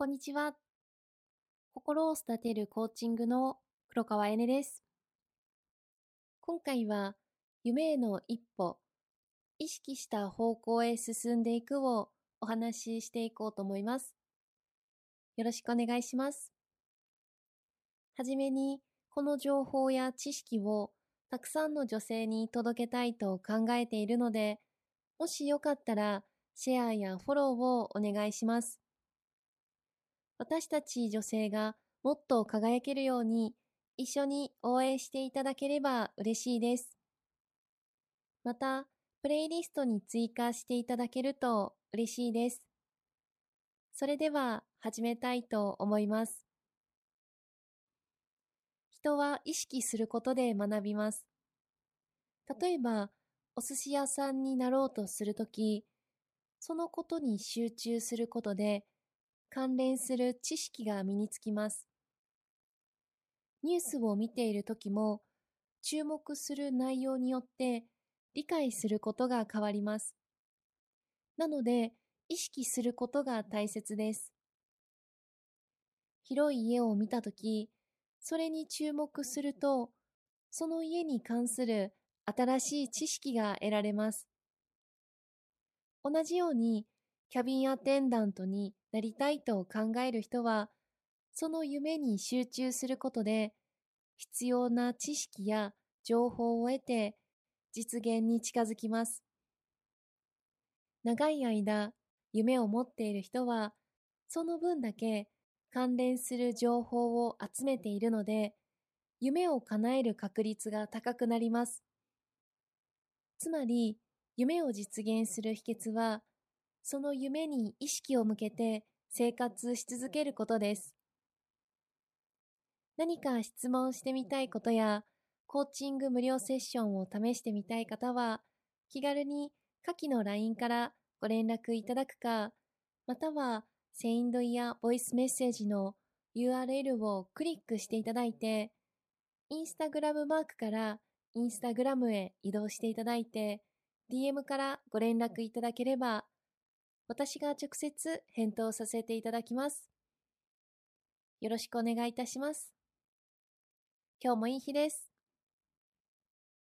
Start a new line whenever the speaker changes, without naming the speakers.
こんにちは。心を育てるコーチングの黒川えねです。今回は夢への一歩、意識した方向へ進んでいくをお話ししていこうと思います。よろしくお願いします。はじめに、この情報や知識をたくさんの女性に届けたいと考えているので、もしよかったらシェアやフォローをお願いします。私たち女性がもっと輝けるように一緒に応援していただければ嬉しいです。また、プレイリストに追加していただけると嬉しいです。それでは始めたいと思います。人は意識することで学びます。例えば、お寿司屋さんになろうとするとき、そのことに集中することで関連する知識が身につきます。ニュースを見ているときも、注目する内容によって理解することが変わります。なので、意識することが大切です。広い家を見たとき、それに注目すると、その家に関する新しい知識が得られます。同じように、キャビンアテンダントになりたいと考える人は、その夢に集中することで、必要な知識や情報を得て、実現に近づきます。長い間、夢を持っている人は、その分だけ関連する情報を集めているので、夢を叶える確率が高くなります。つまり、夢を実現する秘訣は、その夢に意識を向けて生活し続けることです。何か質問してみたいことや、コーチング無料セッションを試してみたい方は、気軽に下記の LINE からご連絡いただくか、またはセインドやボイスメッセージの URL をクリックしていただいて、インスタグラムマークからインスタグラムへ移動していただいて、DM からご連絡いただければ私が直接返答させていただきます。よろしくお願いいたします。今日もいい日です。